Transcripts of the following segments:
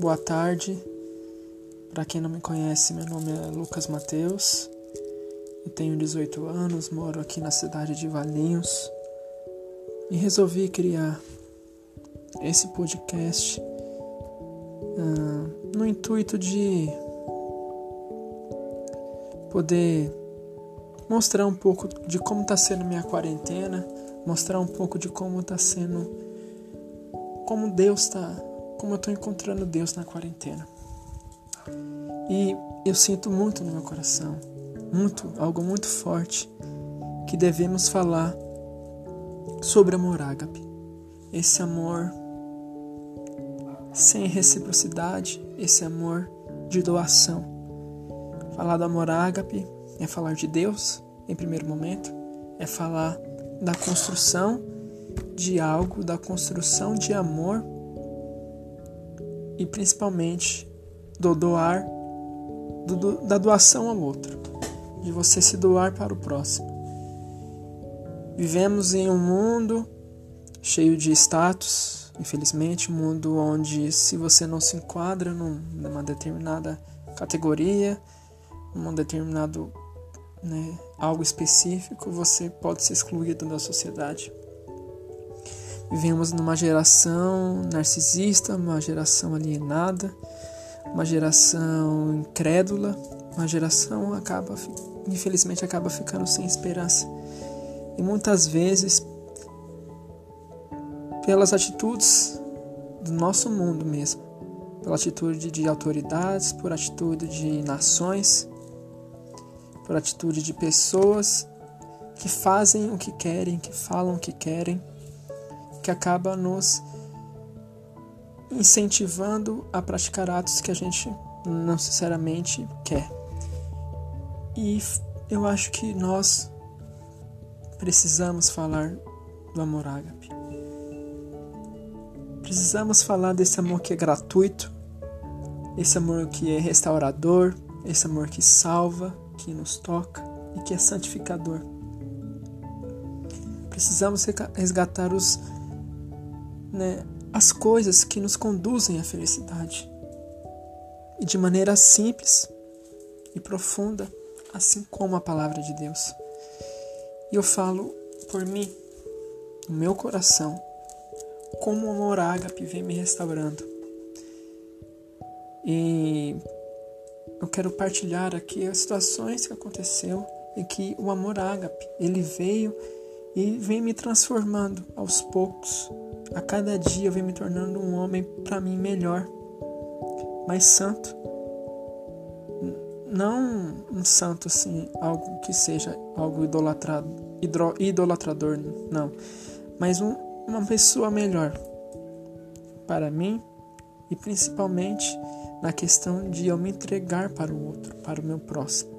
boa tarde. Para quem não me conhece, meu nome é Lucas Mateus. Eu tenho 18 anos, moro aqui na cidade de Valinhos e resolvi criar esse podcast uh, no intuito de poder mostrar um pouco de como está sendo minha quarentena, mostrar um pouco de como está sendo, como Deus está, como eu estou encontrando Deus na quarentena. E eu sinto muito no meu coração, muito, algo muito forte, que devemos falar sobre amor ágape. Esse amor sem reciprocidade, esse amor de doação. Falar do amor ágape é falar de Deus, em primeiro momento, é falar da construção de algo, da construção de amor e principalmente do doar, do, da doação ao outro, de você se doar para o próximo. Vivemos em um mundo cheio de status, infelizmente, um mundo onde se você não se enquadra numa determinada categoria, num determinado né, algo específico, você pode ser excluído da sociedade. Vivemos numa geração narcisista, uma geração alienada, uma geração incrédula, uma geração acaba, infelizmente, acaba ficando sem esperança. E muitas vezes, pelas atitudes do nosso mundo mesmo, pela atitude de autoridades, por atitude de nações, por atitude de pessoas que fazem o que querem, que falam o que querem, que acaba nos incentivando a praticar atos que a gente não sinceramente quer. E eu acho que nós precisamos falar do amor ágape. Precisamos falar desse amor que é gratuito, esse amor que é restaurador, esse amor que salva, que nos toca e que é santificador. Precisamos resgatar os, né, as coisas que nos conduzem à felicidade e de maneira simples e profunda, assim como a palavra de Deus. E eu falo por mim, no meu coração, como o amor ágape vem me restaurando. E eu quero partilhar aqui as situações que aconteceu e que o amor ágape, ele veio e vem me transformando aos poucos. A cada dia eu venho me tornando um homem para mim melhor, mais santo. Não um santo assim, algo que seja algo idolatrado, idolatrador, não, mas um, uma pessoa melhor para mim e principalmente na questão de eu me entregar para o outro, para o meu próximo.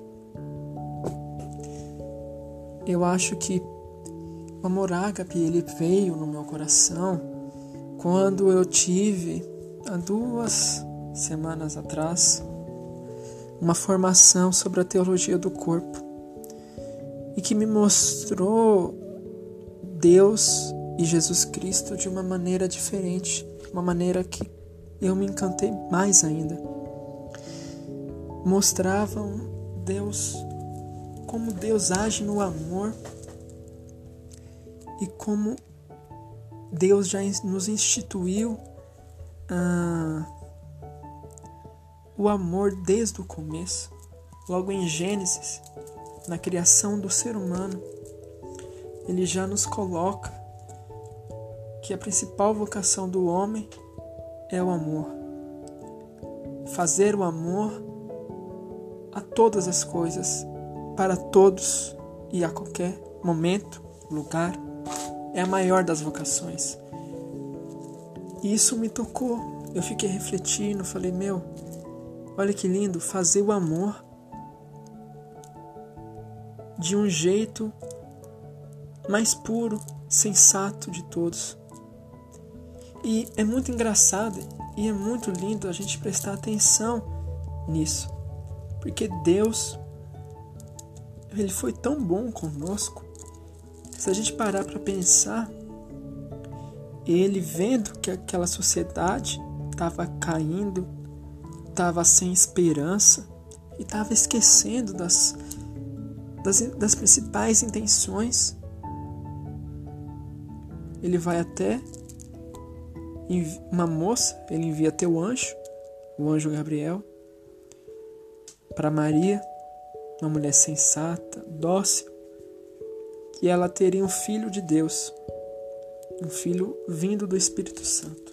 Eu acho que o amor ágape ele veio no meu coração quando eu tive há duas semanas atrás uma formação sobre a teologia do corpo e que me mostrou Deus e Jesus Cristo de uma maneira diferente, uma maneira que eu me encantei mais ainda. Mostravam Deus, como Deus age no amor e como Deus já nos instituiu ah, o amor desde o começo, logo em Gênesis, na criação do ser humano, ele já nos coloca que a principal vocação do homem é o amor. Fazer o amor a todas as coisas, para todos e a qualquer momento, lugar, é a maior das vocações. E isso me tocou. Eu fiquei refletindo, falei: Meu, olha que lindo, fazer o amor de um jeito mais puro, sensato de todos. E é muito engraçado e é muito lindo a gente prestar atenção nisso. Porque Deus ele foi tão bom conosco. Se a gente parar para pensar, ele vendo que aquela sociedade estava caindo, estava sem esperança e estava esquecendo das, das, das principais intenções. Ele vai até uma moça, ele envia até o anjo, o anjo Gabriel, para Maria, uma mulher sensata, dócil, que ela teria um filho de Deus, um filho vindo do Espírito Santo.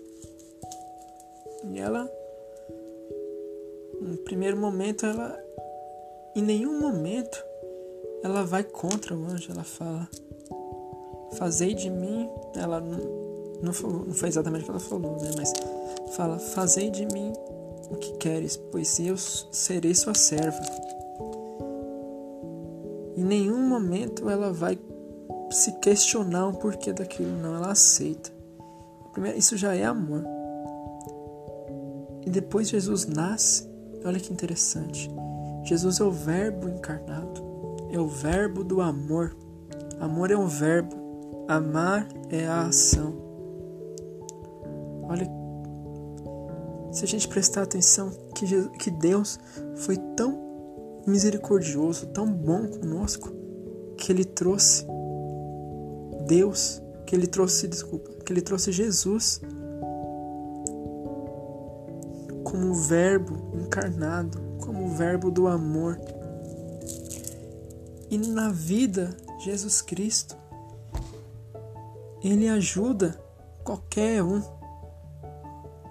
E ela, no primeiro momento, ela, em nenhum momento, ela vai contra o anjo, ela fala: Fazei de mim, ela não, falou, não foi exatamente o que ela falou, né? Mas fala: Fazei de mim o que queres, pois eu serei sua serva. Em nenhum momento ela vai se questionar o porquê daquilo, não, ela aceita. Primeiro, isso já é amor. E depois Jesus nasce, olha que interessante. Jesus é o Verbo encarnado, é o Verbo do amor. Amor é um verbo, amar é a ação. Olha, se a gente prestar atenção que, Jesus, que Deus foi tão misericordioso, tão bom conosco, que Ele trouxe Deus, que Ele trouxe, desculpa, que Ele trouxe Jesus como o Verbo encarnado, como o Verbo do amor. E na vida, Jesus Cristo, Ele ajuda qualquer um.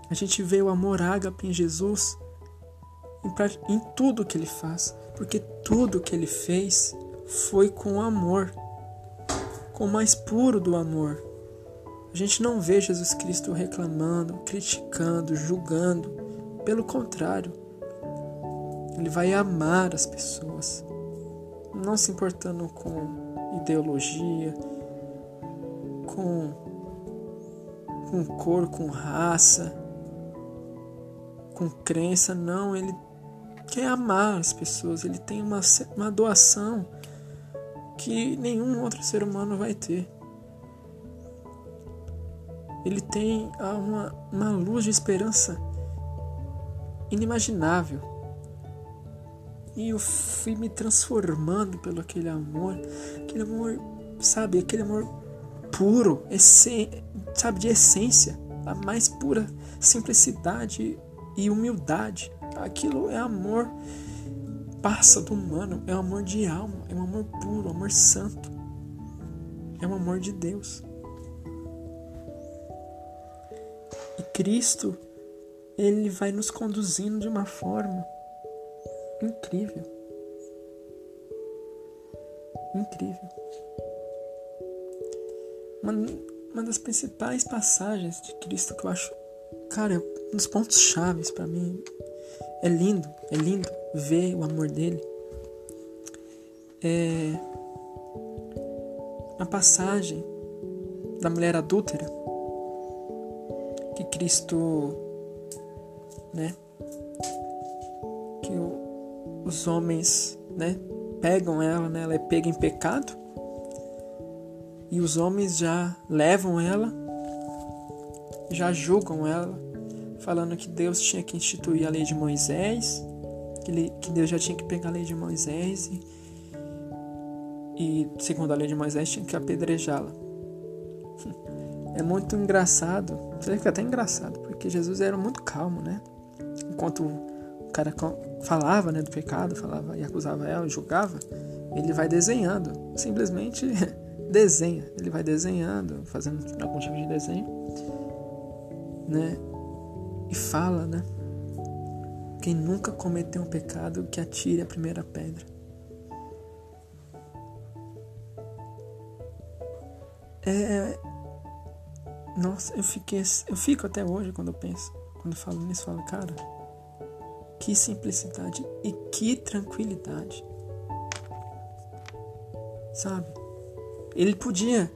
A gente vê o amor ágape em Jesus em, tudo que Ele faz, porque tudo que Ele fez foi com amor, com o mais puro do amor. A gente não vê Jesus Cristo reclamando, criticando, julgando pelo contrário, ele vai amar as pessoas, não se importando com ideologia, com, com cor, com raça, com crença, não, ele quer amar as pessoas, ele tem uma, uma doação que nenhum outro ser humano vai ter. Ele tem uma, uma luz de esperança inimaginável. E eu fui me transformando pelo aquele amor, aquele amor, sabe, aquele amor puro, sabe, de essência, a mais pura simplicidade e humildade. Aquilo é amor, passa do humano, é um amor de alma, é um amor puro, um amor santo, é um amor de Deus. E Cristo ele vai nos conduzindo de uma forma incrível. Incrível. Uma, uma das principais passagens de Cristo que eu acho, cara, é um dos pontos chaves para mim. É lindo, é lindo ver o amor dele. É a passagem da mulher adúltera que Cristo né? Que o, os homens, né? Pegam ela, né? Ela é pega em pecado e os homens já levam ela, já julgam ela, falando que Deus tinha que instituir a lei de Moisés, que, Deus já tinha que pegar a lei de Moisés e, e segundo a lei de Moisés, tinha que apedrejá-la. É muito engraçado, você fica até engraçado, porque Jesus era muito calmo, né? enquanto o cara falava né, do pecado, falava e acusava ela, julgava, ele vai desenhando, simplesmente desenha, ele vai desenhando, fazendo algum tipo de desenho, né? E fala, né? Quem nunca cometeu um pecado, que atire a primeira pedra. É, nossa, eu fiquei, eu fico até hoje quando eu penso, quando falo nisso, eu falo, cara, que simplicidade e que tranquilidade. Sabe? Ele podia,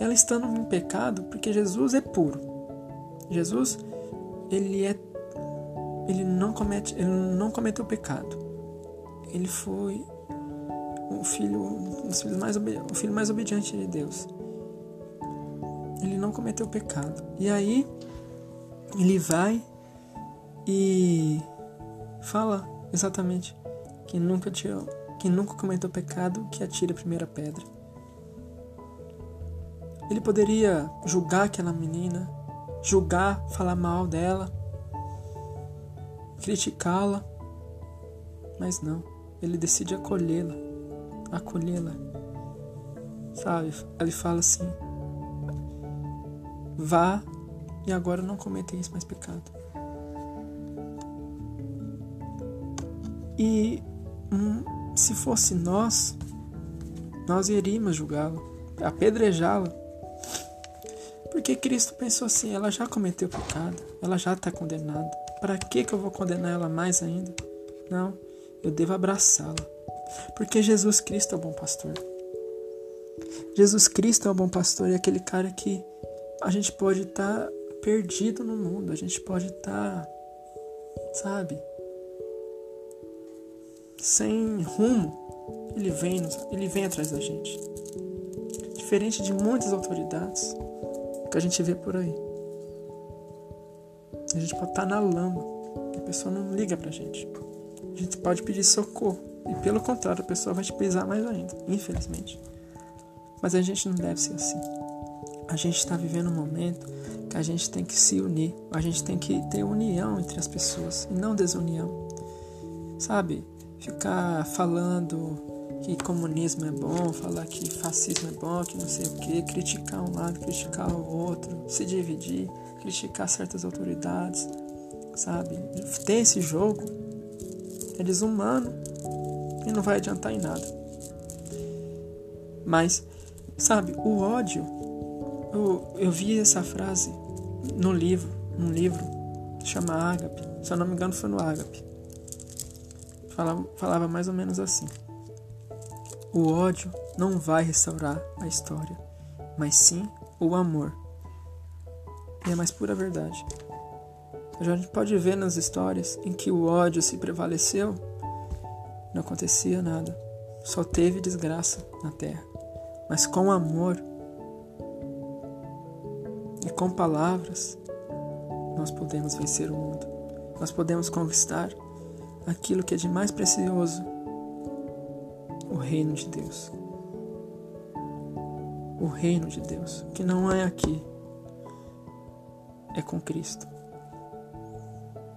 ela estando em pecado, porque Jesus é puro. Jesus, ele é ele não comete, ele não cometeu pecado. Ele foi o filho, um dos filhos mais o filho mais obediente de Deus. Ele não cometeu pecado. E aí ele vai E fala exatamente que nunca tirou, que nunca cometeu pecado, que atire a primeira pedra. Ele poderia julgar aquela menina, julgar, falar mal dela, criticá-la, mas não, ele decide acolhê-la, acolhê-la. Sabe? Ele fala assim: vá e agora não cometeis mais pecado. E hum, se fosse nós, nós iríamos julgá-la, apedrejá-la. Porque Cristo pensou assim: ela já cometeu pecado, ela já está condenada. Para que, que eu vou condenar ela mais ainda? Não, eu devo abraçá-la. Porque Jesus Cristo é o bom pastor. Jesus Cristo é o bom pastor e é aquele cara que a gente pode estar tá perdido no mundo, a gente pode estar, tá, sabe, sem rumo. Ele vem, ele vem atrás da gente. Diferente de muitas autoridades que a gente vê por aí. A gente pode estar tá na lama, a pessoa não liga pra gente. A gente pode pedir socorro. E pelo contrário, a pessoa vai te pisar mais ainda, infelizmente. Mas a gente não deve ser assim. A gente está vivendo um momento que a gente tem que se unir. A gente tem que ter união entre as pessoas e não desunião. Sabe? Ficar falando que comunismo é bom, falar que fascismo é bom, que não sei o que, criticar um lado, criticar o outro, se dividir, criticar certas autoridades, sabe? Ter esse jogo é desumano e não vai adiantar em nada. Mas, sabe, o ódio, eu, eu vi essa frase no livro, num livro que chama Ágape, se eu não me engano foi no Ágape. Falava, falava mais ou menos assim. O ódio não vai restaurar a história, mas sim o amor. E é a mais pura verdade. A gente pode ver nas histórias em que o ódio se prevaleceu, não acontecia nada, só teve desgraça na terra. Mas com amor e com palavras, nós podemos vencer o mundo. Nós podemos conquistar aquilo que é de mais precioso o reino de Deus. O reino de Deus, que não é aqui, é com Cristo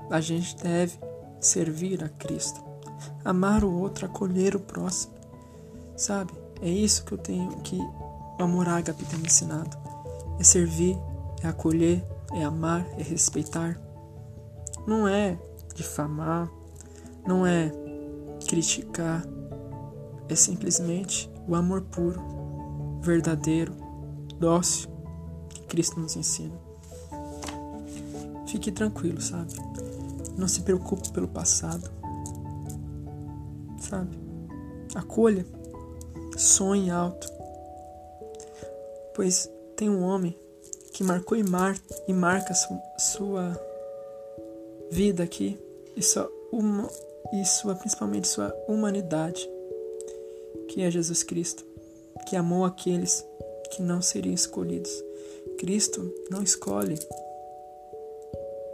a gente deve servir a Cristo, amar o outro, acolher o próximo. Sabe? É isso que eu tenho que o amor ágape tem me ensinado. É servir, é acolher, é amar, é respeitar. Não é difamar, não é criticar, é simplesmente o amor puro, verdadeiro, dócil que Cristo nos ensina. Fique tranquilo, sabe? Não se preocupe pelo passado. Sabe? Acolha. Sonhe alto. Pois tem um homem que marcou e, mar e marca sua, sua vida aqui e sua, uma, e sua, principalmente sua humanidade, que é Jesus Cristo, que amou aqueles que não seriam escolhidos. Cristo não escolhe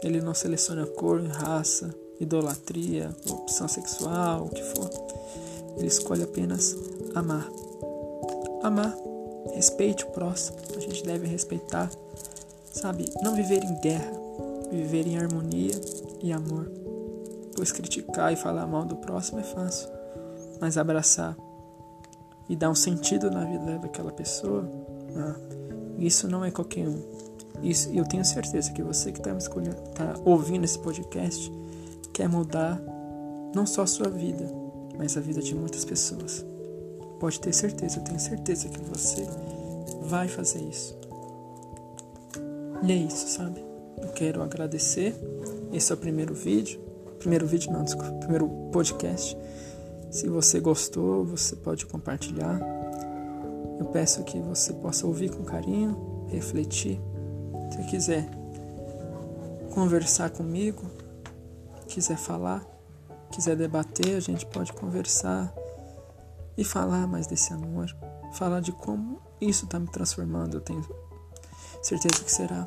ele não seleciona cor, raça, idolatria, opção sexual, o que for. Ele escolhe apenas amar. Amar. Respeite o próximo. A gente deve respeitar. Sabe? Não viver em guerra. Viver em harmonia e amor. Pois criticar e falar mal do próximo é fácil. Mas abraçar e dar um sentido na vida daquela pessoa, ah, isso não é qualquer um. Isso, eu tenho certeza que você que está tá ouvindo esse podcast quer mudar não só a sua vida, mas a vida de muitas pessoas. Pode ter certeza, eu tenho certeza que você vai fazer isso. E é isso, sabe? Eu quero agradecer. Esse é o primeiro vídeo. Primeiro vídeo, não, desculpa. Primeiro podcast. Se você gostou, você pode compartilhar. Eu peço que você possa ouvir com carinho, refletir se quiser conversar comigo, quiser falar, quiser debater, a gente pode conversar e falar mais desse amor, falar de como isso está me transformando. Eu tenho certeza que será.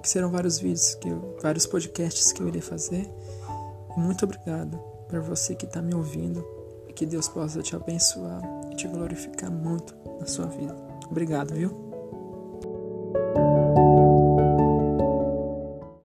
que serão vários vídeos, que eu, vários podcasts que eu irei fazer. Muito obrigado para você que está me ouvindo e que Deus possa te abençoar e te glorificar muito na sua vida. Obrigado, viu?